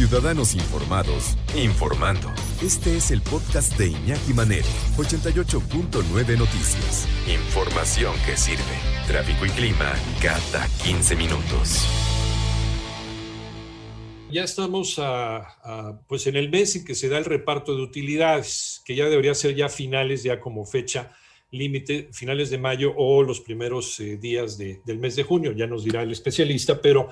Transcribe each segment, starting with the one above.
Ciudadanos Informados, informando. Este es el podcast de Iñaki Manero, 88.9 Noticias. Información que sirve. Tráfico y clima cada 15 minutos. Ya estamos a, pues en el mes en que se da el reparto de utilidades, que ya debería ser ya finales, ya como fecha límite, finales de mayo o los primeros eh, días de, del mes de junio, ya nos dirá el especialista, pero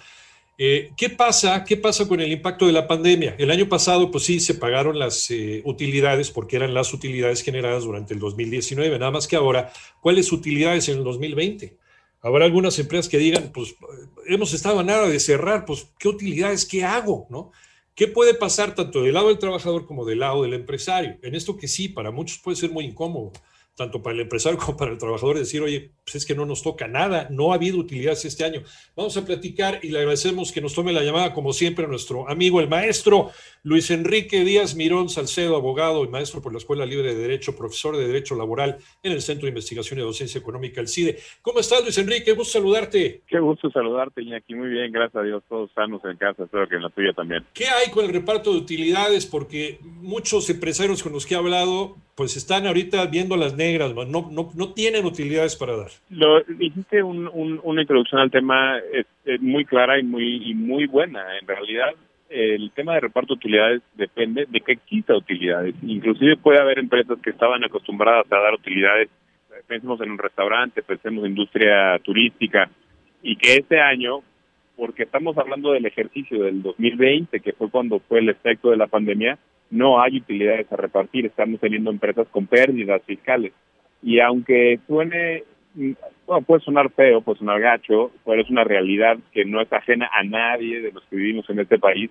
eh, ¿Qué pasa? ¿Qué pasa con el impacto de la pandemia? El año pasado, pues sí, se pagaron las eh, utilidades porque eran las utilidades generadas durante el 2019, nada más que ahora, ¿cuáles utilidades en el 2020? Habrá algunas empresas que digan, pues hemos estado a nada de cerrar, pues ¿qué utilidades, qué hago? ¿No? ¿Qué puede pasar tanto del lado del trabajador como del lado del empresario? En esto que sí, para muchos puede ser muy incómodo tanto para el empresario como para el trabajador, decir, oye, pues es que no nos toca nada, no ha habido utilidades este año. Vamos a platicar y le agradecemos que nos tome la llamada, como siempre, a nuestro amigo, el maestro Luis Enrique Díaz Mirón Salcedo, abogado y maestro por la Escuela Libre de Derecho, profesor de Derecho Laboral en el Centro de Investigación y Docencia Económica, el CIDE. ¿Cómo estás, Luis Enrique? Gusto saludarte. Qué gusto saludarte, Iñaki. Muy bien, gracias a Dios, todos sanos en casa, espero que en la tuya también. ¿Qué hay con el reparto de utilidades? Porque muchos empresarios con los que he hablado pues están ahorita viendo las negras, no, no, no tienen utilidades para dar. Lo, un, un, una introducción al tema es muy clara y muy, y muy buena. En realidad, el tema de reparto de utilidades depende de que exista utilidades. Inclusive puede haber empresas que estaban acostumbradas a dar utilidades, pensemos en un restaurante, pensemos en industria turística, y que este año, porque estamos hablando del ejercicio del 2020, que fue cuando fue el efecto de la pandemia, no hay utilidades a repartir, estamos teniendo empresas con pérdidas fiscales. Y aunque suene, bueno, puede sonar feo, puede sonar gacho, pero es una realidad que no es ajena a nadie de los que vivimos en este país.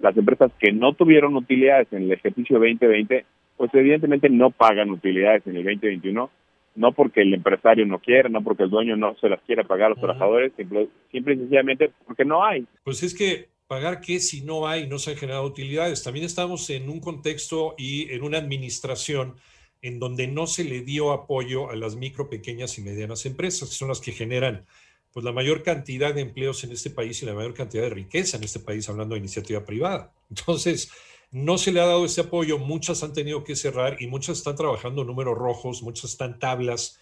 Las empresas que no tuvieron utilidades en el ejercicio 2020, pues evidentemente no pagan utilidades en el 2021, no porque el empresario no quiera, no porque el dueño no se las quiera pagar a los trabajadores, simple, simple y sencillamente porque no hay. Pues es que pagar qué si no hay, no se han generado utilidades. También estamos en un contexto y en una administración en donde no se le dio apoyo a las micro, pequeñas y medianas empresas, que son las que generan pues, la mayor cantidad de empleos en este país y la mayor cantidad de riqueza en este país, hablando de iniciativa privada. Entonces, no se le ha dado ese apoyo, muchas han tenido que cerrar y muchas están trabajando números rojos, muchas están tablas,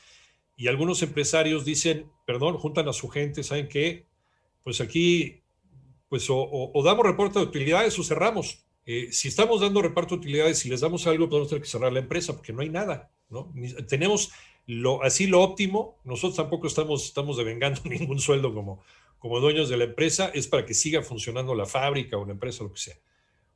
y algunos empresarios dicen, perdón, juntan a su gente, ¿saben qué? Pues aquí pues o, o, damos reporte de utilidades o cerramos. Eh, si estamos dando reparto de utilidades, si les damos algo, podemos tener que cerrar la empresa porque no hay nada, ¿no? tenemos lo, así lo óptimo, nosotros tampoco estamos, estamos devengando ningún sueldo como, como dueños de la empresa, es para que siga funcionando la fábrica o la empresa, lo que sea.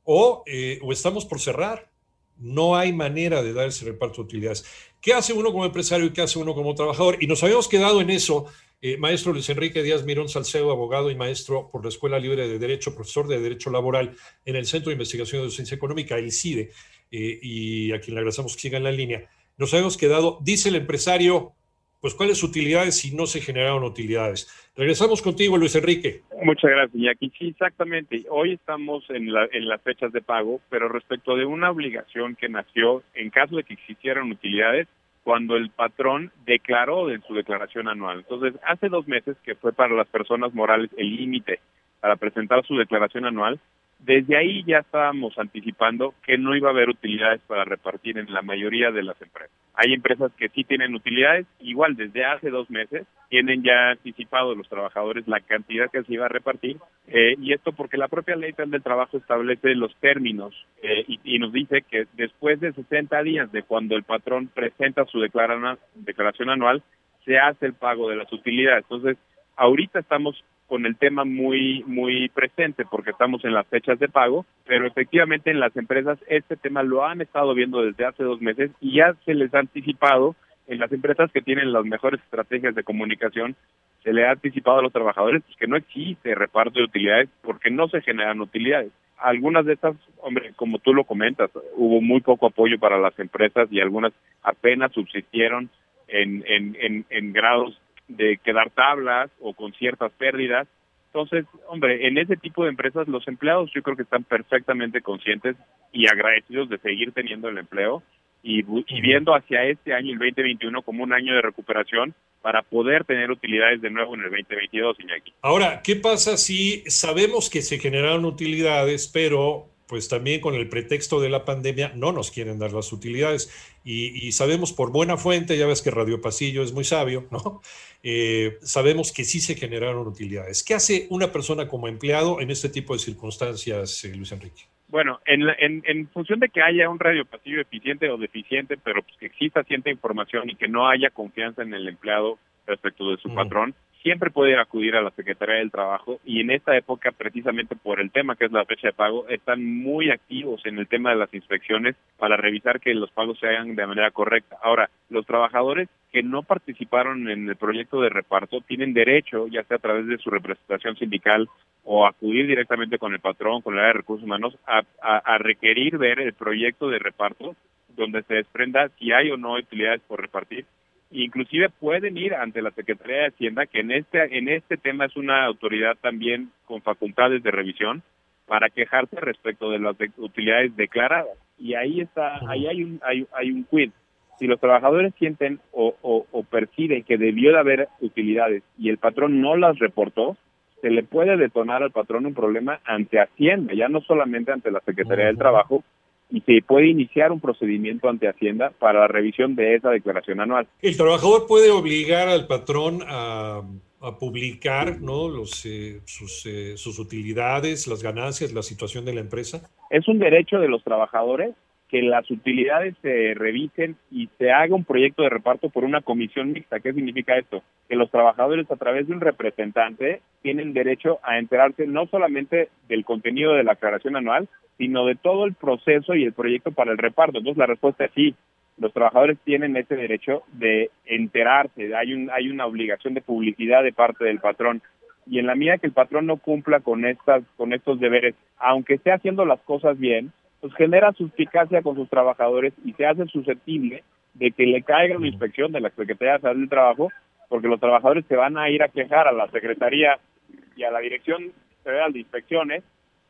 O, eh, o estamos por cerrar, no hay manera de dar ese reparto de utilidades. ¿Qué hace uno como empresario y qué hace uno como trabajador? Y nos habíamos quedado en eso eh, maestro Luis Enrique Díaz Mirón Salcedo, abogado y maestro por la Escuela Libre de Derecho, profesor de Derecho Laboral en el Centro de Investigación de Docencia Económica, el CIDE, eh, y a quien le agradecemos que siga en la línea. Nos habíamos quedado, dice el empresario, pues cuáles utilidades si no se generaron utilidades. Regresamos contigo, Luis Enrique. Muchas gracias, Iñaki. Sí, exactamente. Hoy estamos en, la, en las fechas de pago, pero respecto de una obligación que nació en caso de que existieran utilidades, cuando el patrón declaró en su declaración anual. Entonces, hace dos meses que fue para las personas morales el límite para presentar su declaración anual, desde ahí ya estábamos anticipando que no iba a haber utilidades para repartir en la mayoría de las empresas. Hay empresas que sí tienen utilidades, igual desde hace dos meses tienen ya anticipado los trabajadores la cantidad que se iba a repartir, eh, y esto porque la propia ley del trabajo establece los términos eh, y, y, nos dice que después de 60 días de cuando el patrón presenta su declaración anual, se hace el pago de las utilidades. Entonces, ahorita estamos con el tema muy muy presente porque estamos en las fechas de pago, pero efectivamente en las empresas este tema lo han estado viendo desde hace dos meses y ya se les ha anticipado En las empresas que tienen las mejores estrategias de comunicación, se le ha anticipado a los trabajadores pues, que no existe reparto de utilidades porque no se generan utilidades. Algunas de estas, hombre, como tú lo comentas, hubo muy poco apoyo para las empresas y algunas apenas subsistieron en, en, en, en grados de quedar tablas o con ciertas pérdidas. Entonces, hombre, en ese tipo de empresas los empleados yo creo que están perfectamente conscientes y agradecidos de seguir teniendo el empleo y, y viendo hacia este año, el 2021, como un año de recuperación para poder tener utilidades de nuevo en el 2022, Iñaki. Ahora, ¿qué pasa si sabemos que se generaron utilidades, pero pues también con el pretexto de la pandemia no nos quieren dar las utilidades y, sabemos por buena fuente, ya ves que Radio Pasillo es muy sabio, ¿no? Eh, sabemos que sí se generaron utilidades. ¿Qué hace una persona como empleado en este tipo de circunstancias, eh, Luis Enrique? Bueno, en, en, en, función de que haya un radio pasillo eficiente o deficiente, pero pues que exista cierta información y que no haya confianza en el empleado respecto de su patrón, siempre puede acudir a la Secretaría del Trabajo y en esta época, precisamente por el tema que es la fecha de pago, están muy activos en el tema de las inspecciones para revisar que los pagos se hagan de manera correcta. Ahora, los trabajadores que no participaron en el proyecto de reparto tienen derecho, ya sea a través de su representación sindical o acudir directamente con el patrón, con el área de recursos humanos, a, a, requerir ver el proyecto de reparto donde se desprenda si hay o no utilidades por repartir. Inclusive pueden ir ante la Secretaría de Hacienda, que en este, en este tema es una autoridad también con facultades de revisión, para quejarse respecto de las utilidades declaradas. Y ahí está, ahí hay un, hay, hay un quid. Si los trabajadores sienten o, o, o perciben que debió de haber utilidades y el patrón no las reportó, se le puede detonar al patrón un problema ante Hacienda, ya no solamente ante la Secretaría del Trabajo, y se puede iniciar un procedimiento ante Hacienda para la revisión de esa declaración anual. El trabajador puede obligar al patrón a, publicar ¿no? Los, eh, sus, eh, sus utilidades, las ganancias, la situación de la empresa. Es un derecho de los trabajadores que las utilidades se revisen y se haga un proyecto de reparto por una comisión mixta. ¿Qué significa esto? Que los trabajadores a través de un representante tienen derecho a enterarse no solamente del contenido de la aclaración anual, sino de todo el proceso y el proyecto para el reparto. Entonces la respuesta es sí, los trabajadores tienen ese derecho de enterarse, hay, un, hay una obligación de publicidad de parte del patrón. Y en la medida que el patrón no cumpla con, estas, con estos deberes, aunque esté haciendo las cosas bien, pues genera suspicacia con sus trabajadores y se hace susceptible de que le caiga una inspección de la Secretaría de Salud del Trabajo, porque los trabajadores se van a ir a quejar a la Secretaría y a la Dirección Federal de Inspecciones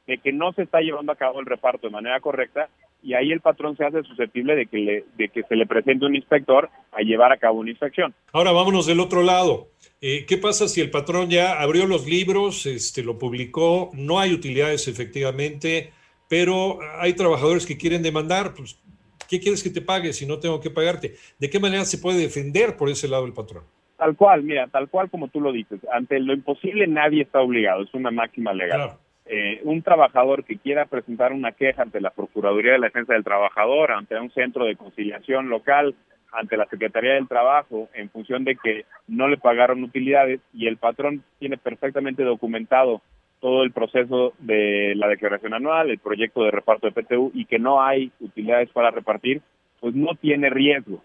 de que no se está llevando a cabo el reparto de manera correcta y ahí el patrón se hace susceptible de que, le, de que se le presente un inspector a llevar a cabo una inspección. Ahora vámonos del otro lado. Eh, ¿Qué pasa si el patrón ya abrió los libros, este, lo publicó, no hay utilidades efectivamente? pero hay trabajadores que quieren demandar, pues, ¿qué quieres que te pague si no tengo que pagarte? ¿De qué manera se puede defender por ese lado el patrón? Tal cual, mira, tal cual como tú lo dices, ante lo imposible nadie está obligado, es una máxima legal. Eh, un trabajador que quiera presentar una queja ante la Procuraduría de la Defensa del Trabajador, ante un centro de conciliación local, ante la Secretaría del Trabajo, en función de que no le pagaron utilidades y el patrón tiene perfectamente documentado todo el proceso de la declaración anual, el proyecto de reparto de PTU y que no hay utilidades para repartir, pues no tiene riesgo.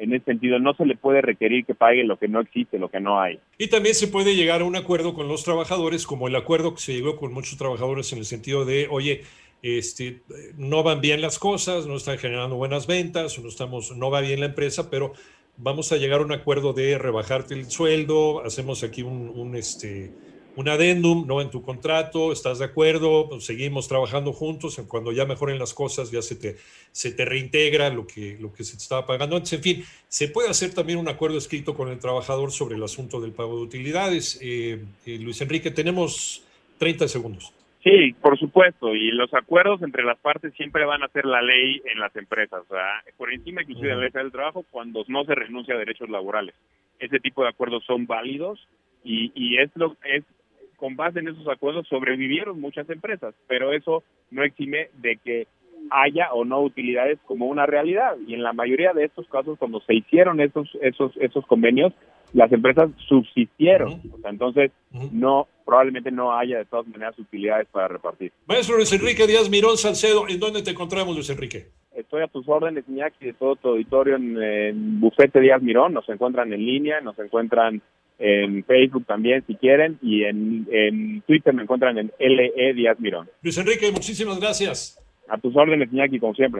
En ese sentido, no se le puede requerir que pague lo que no existe, lo que no hay. Y también se puede llegar a un acuerdo con los trabajadores, como el acuerdo que se llegó con muchos trabajadores en el sentido de, oye, este, no van bien las cosas, no están generando buenas ventas, no, estamos, no va bien la empresa, pero vamos a llegar a un acuerdo de rebajarte el sueldo, hacemos aquí un, un este, un adendum, ¿no? En tu contrato, ¿estás de acuerdo? Pues, seguimos trabajando juntos, cuando ya mejoren las cosas ya se te, se te reintegra lo que, lo que se te estaba pagando antes. En fin, se puede hacer también un acuerdo escrito con el trabajador sobre el asunto del pago de utilidades. Eh, eh, Luis Enrique, tenemos 30 segundos. Sí, por supuesto, y los acuerdos entre las partes siempre van a ser la ley en las empresas, sea, por encima inclusive de la ley del trabajo cuando no se renuncia a derechos laborales. Ese tipo de acuerdos son válidos y, y es lo es con base en esos acuerdos sobrevivieron muchas empresas, pero eso no exime de que haya o no utilidades como una realidad. Y en la mayoría de estos casos, cuando se hicieron esos, esos, esos convenios, las empresas subsistieron. entonces, no, probablemente no haya de todas maneras utilidades para repartir. Maestro Luis Enrique Díaz Mirón Salcedo, ¿en dónde te encontramos, Luis Enrique? estoy a tus órdenes, Iñaki, de todo tu auditorio en, en Bufete Díaz Mirón. Nos encuentran en línea, nos encuentran en Facebook también, si quieren, y en, en Twitter me encuentran en LE Díaz Mirón. Luis Enrique, muchísimas gracias. A tus órdenes, Iñaki, como siempre.